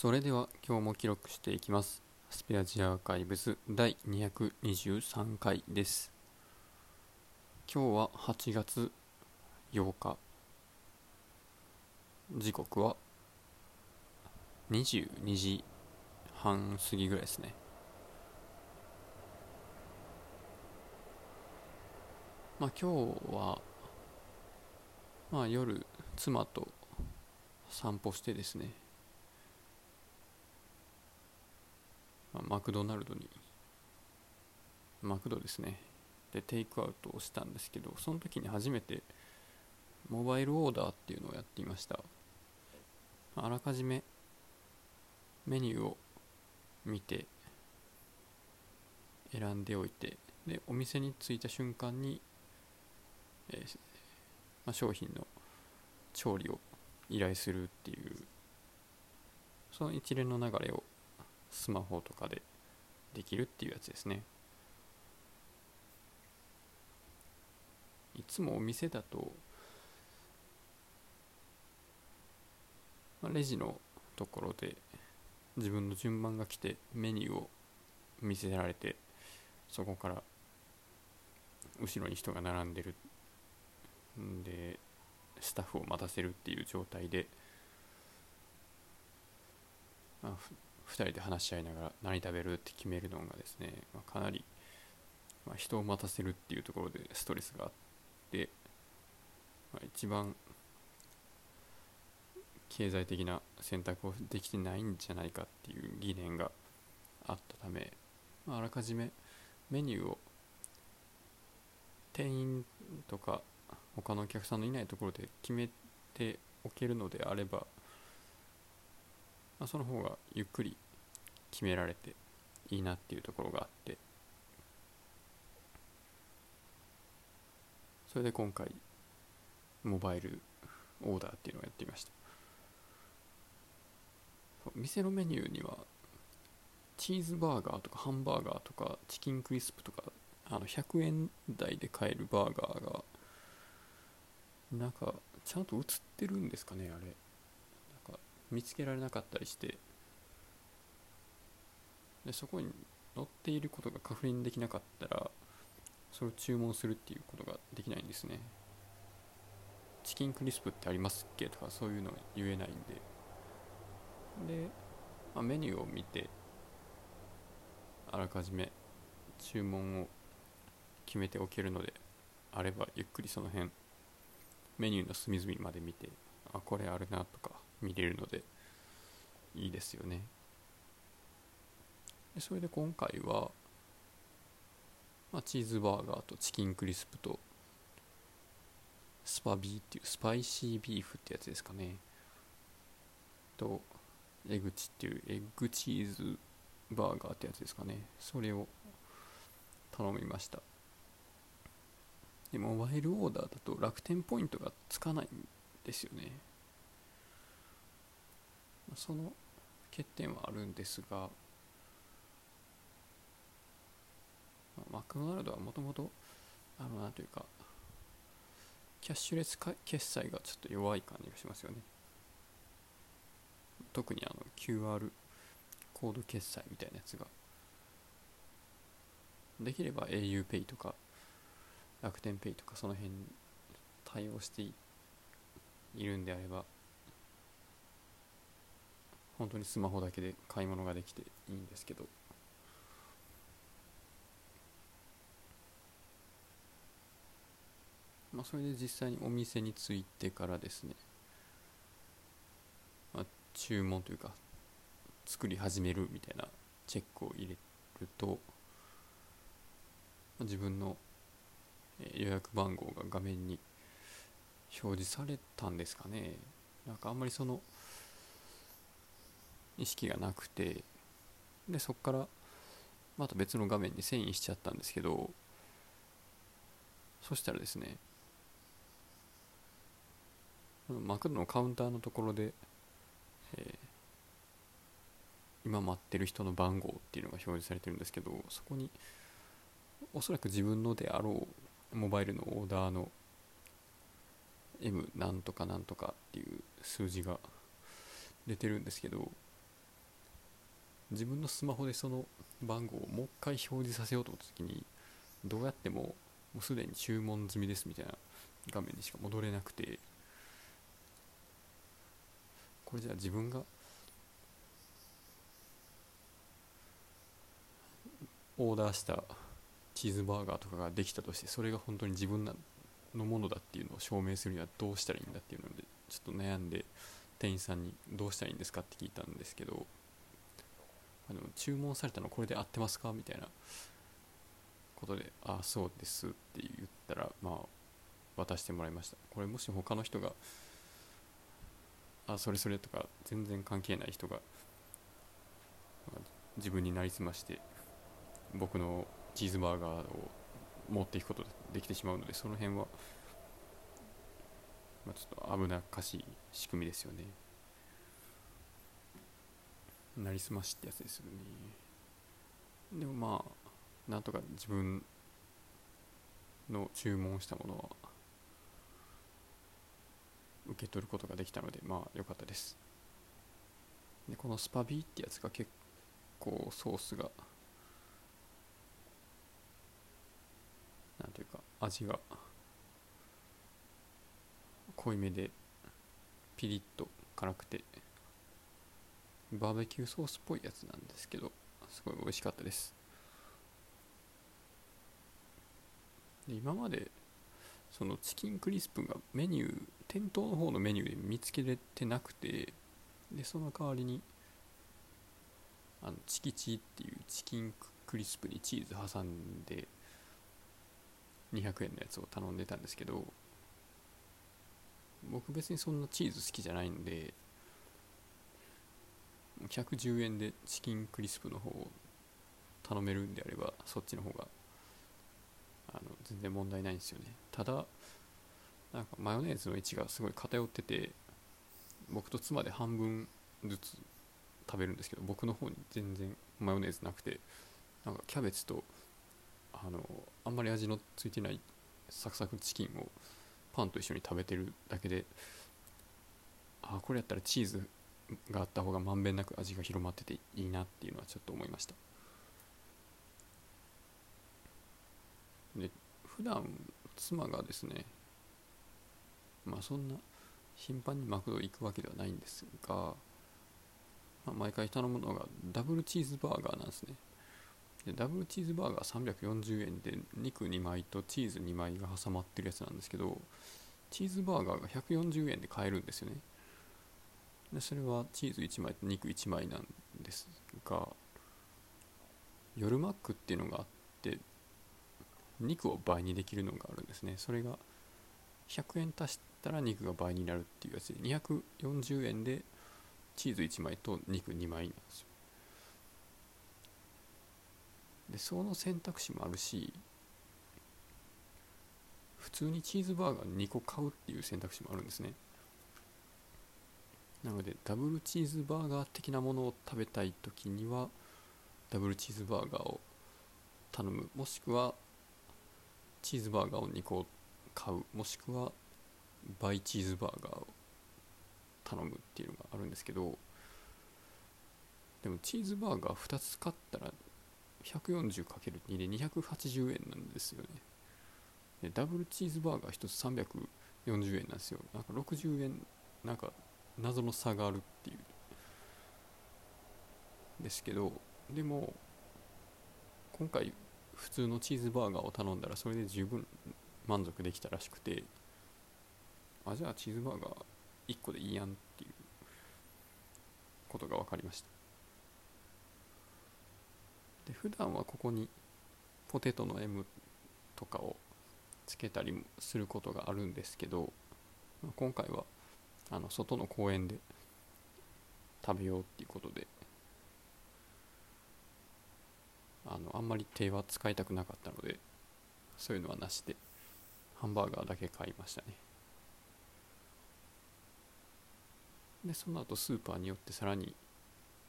それでは今日も記録していきます。スペアジアアーカイブス第223回です。今日は8月8日。時刻は22時半過ぎぐらいですね。まあ今日はまあ夜妻と散歩してですね。まあ、マクドナルドにマクドですね。でテイクアウトをしたんですけどその時に初めてモバイルオーダーっていうのをやっていました。あらかじめメニューを見て選んでおいてでお店に着いた瞬間に、えー、まあ、商品の調理を依頼するっていうその一連の流れをスマホとかでできるっていうやつですね。いつもお店だと、まあ、レジのところで自分の順番が来てメニューを見せられてそこから後ろに人が並んでる。んでスタッフを待たせるっていう状態で、あ、2人で話し合いながら何食べるって決めるのがですね、まあ、かなり、まあ、人を待たせるっていうところでストレスがあって、まあ、一番経済的な選択をできてないんじゃないかっていう疑念があったため、まあ、あらかじめメニューを店員とか他のお客さんのいないところで決めておけるのであればまあ、その方がゆっくり決められていいなっていうところがあって。それで今回モバイルオーダーっていうのをやってみました。店のメニューにはチーズバーガーとかハンバーガーとかチキンクリスプとかあの100円台で買えるバーガーがなんかちゃんと映ってるんですかねあれ。見つけられなかったりしてでそこに載っていることが確認できなかったらそれを注文するっていうことができないんですね。チキンクリスプってありますっけとかそういうの言えないんで。で、まあ、メニューを見てあらかじめ注文を決めておけるのであればゆっくりその辺メニューの隅々まで見てあこれあるなとか見れるのでいいですよね。でそれで今回は、まあ、チーズバーガーとチキンクリスプとスパビーっていうスパイシービーフってやつですかね。とエグチっていうエッグチーズバーガーってやつですかね。それを頼みました。でモバイルオーダーだと楽天ポイントがつかないんですよね。その欠点はあるんですがマクドナルドはもともとあのなんというかキャッシュレス決済がちょっと弱い感じがしますよね。特にあの QR コード決済みたいなやつが。できれば auPay とか楽天 Pay とかその辺対応しているんであれば本当にスマホだけで買い物ができていいんですけど。まあそれで実際にお店に着いてからですね、まあ、注文というか作り始めるみたいなチェックを入れると、自分の予約番号が画面に表示されたんですかね。なんかあんまりその意識がなくてでそこからまた別の画面に遷移しちゃったんですけどそしたらですねマクドのカウンターのところで、えー、今待ってる人の番号っていうのが表示されてるんですけどそこにおそらく自分のであろうモバイルのオーダーの M なんとかなんとかっていう数字が出てるんですけど自分のスマホでその番号をもう一回表示させようと思った時にどうやってももうすでに注文済みですみたいな画面にしか戻れなくてこれじゃあ自分がオーダーしたチーズバーガーとかができたとしてそれが本当に自分のものだっていうのを証明するにはどうしたらいいんだっていうのでちょっと悩んで店員さんにどうしたらいいんですかって聞いたんですけどあの注文されたのこれで合ってますか？みたいな。ことで「ああそうです」って言ったらまあ渡してもらいました。これもし他の人が「あそれそれ」とか全然関係ない人が自分になりすまして僕のチーズバーガーを持っていくことができてしまうのでその辺は、まあ、ちょっと危なっかしい仕組みですよね。なりすましってやつですよね。でもまあなんとか自分の注文したものは受け取ることができたのでまあ良かったです。でこのスパビーってやつが結構ソースがなんていうか味が濃いめでピリッと辛くてバーベキューソースっぽいやつなんですけどすごい美味しかったです。で今までそのチキンクリスプがメニュー店頭の方のメニューで見つけれてなくてでその代わりにあのチキチっていうチキンクリスプにチーズ挟んで200円のやつを頼んでたんですけど僕別にそんなチーズ好きじゃないんで110円でチキンクリスプの方を頼めるんであればそっちの方があの全然問題ないんですよね。ただなんかマヨネーズの位置がすごい偏ってて僕と妻で半分ずつ食べるんですけど僕の方に全然マヨネーズなくてなんかキャベツとあのあんまり味のついてないサクサクチキンをパンと一緒に食べてるだけであこれやったらチーズがあった方がまんべんなく味が広まってていいなっていうのはちょっと思いました。で普段妻がですねまあそんな頻繁にマクド行くわけではないんですが、まあ、毎回頼むのがダブルチーズバーガーなんですね。でダブルチーズバーガー340円で肉2枚とチーズ2枚が挟まってるやつなんですけどチーズバーガーが140円で買えるんですよね。でそれはチーズ1枚と肉1枚なんですが夜マックっていうのがあって肉を倍にできるのがあるんですね。それが100円足したら肉が倍になるっていうやつで240円でチーズ1枚と肉2枚なんですよ。でその選択肢もあるし普通にチーズバーガー2個買うっていう選択肢もあるんですね。なのでダブルチーズバーガー的なものを食べたい時にはダブルチーズバーガーを頼む。もしくはチーズバーガーを2個買うもしくはバイチーズバーガーを頼むっていうのがあるんですけどでもチーズバーガー2つ買ったら 140×2 で280円なんですよね。でダブルチーズバーガー1つ340円なんですよ。なんか60円なんか謎の差があるっていう。ですけどでも今回普通のチーズバーガーを頼んだらそれで十分満足できたらしくてあじゃあチーズバーガー1個でいいやんっていうことが分かりました。で普段はここにポテトの M とかをつけたりもすることがあるんですけど今回はあの外の公園で食べようっていうことであのあんまり手は使いたくなかったのでそういうのはなしでハンバーガーだけ買いましたね。でその後スーパーによってさらに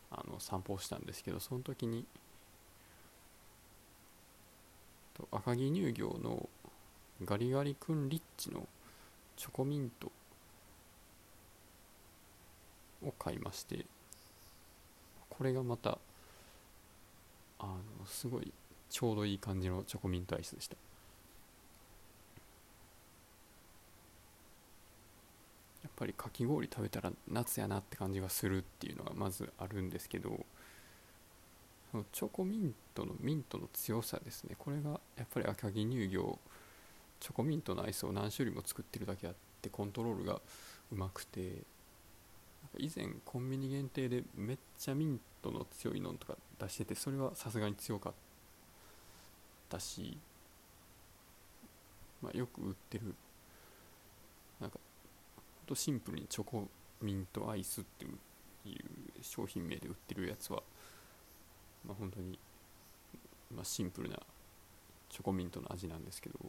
あの散歩をしたんですけどその時に赤城乳業のガリガリ君リッチのチョコミントを買いましてこれがまたあのすごいちょうどいい感じのチョコミントアイスでした。やっぱりかき氷食べたら夏やなって感じがするっていうのがまずあるんですけどそのチョコミントのミントの強さですね。これがやっぱり赤城乳業チョコミントのアイスを何種類も作ってるだけあってコントロールがうまくて以前コンビニ限定でめっちゃミントの強いのとか出しててそれはさすがに強かったし、まあ、よく売ってる。なんかほんとシンプルにチョコミントアイスっていう商品名で売ってるやつはまあ、本当に、まあ、シンプルなチョコミントの味なんですけど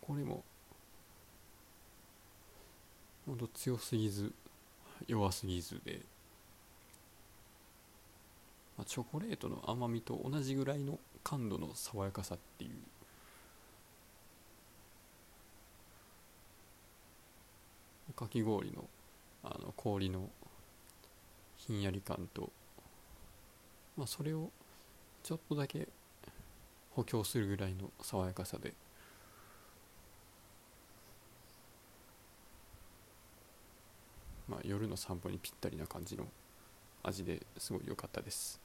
これも強すぎず弱すぎずで、まあ、チョコレートの甘みと同じぐらいの感度の爽やかさっていう。かき氷のあの氷のひんやり感と。まあ、それをちょっとだけ補強するぐらいの爽やかさで。まあ、夜の散歩にぴったりな感じの味ですごい良かったです。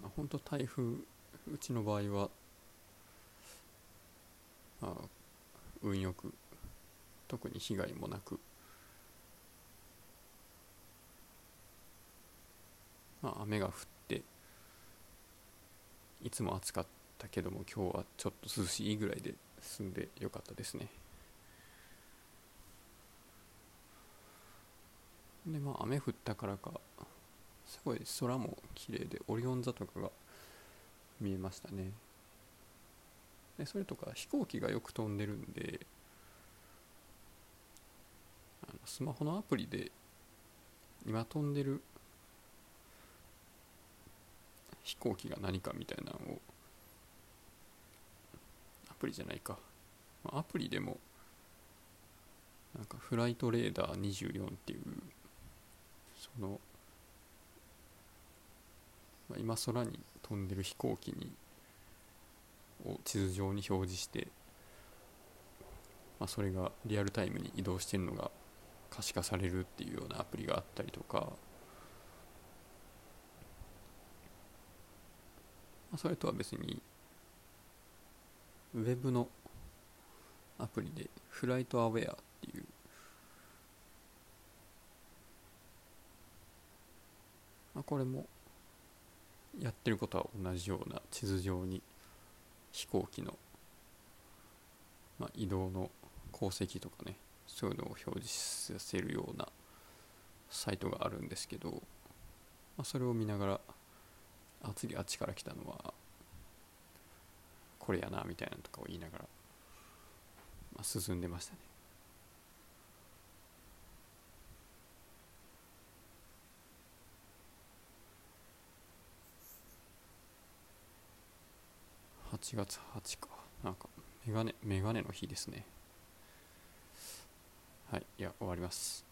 まあ、本当台風うちの場合はまあ運よく特に被害もなくまあ、雨が降っていつも暑かったけども今日はちょっと涼しいぐらいで済んでよかったですね。でまあ雨降ったからかすごい空も綺麗でオリオン座とかが見えましたね。でそれとか飛行機がよく飛んでるんであのスマホのアプリで今飛んでる飛行機が何かみたいなのをプリじゃないか。アプリでもなんかフライトレーダー24っていうその、まあ、今空に飛んでる飛行機にを地図上に表示して、まあ、それがリアルタイムに移動してるのが可視化されるっていうようなアプリがあったりとかそれとは別にウェブのアプリでフライトアウェアっていうまあ、これもやってることは同じような地図上に飛行機の、まあ、移動の航跡とかねそういうのを表示させるようなサイトがあるんですけど、まあ、それを見ながらあ次あっちから来たのはこれやなみたいなとかを言いながら、まあ、進んでましたね。8月8か。なんかメガネメガネの日ですね。はいいや終わります。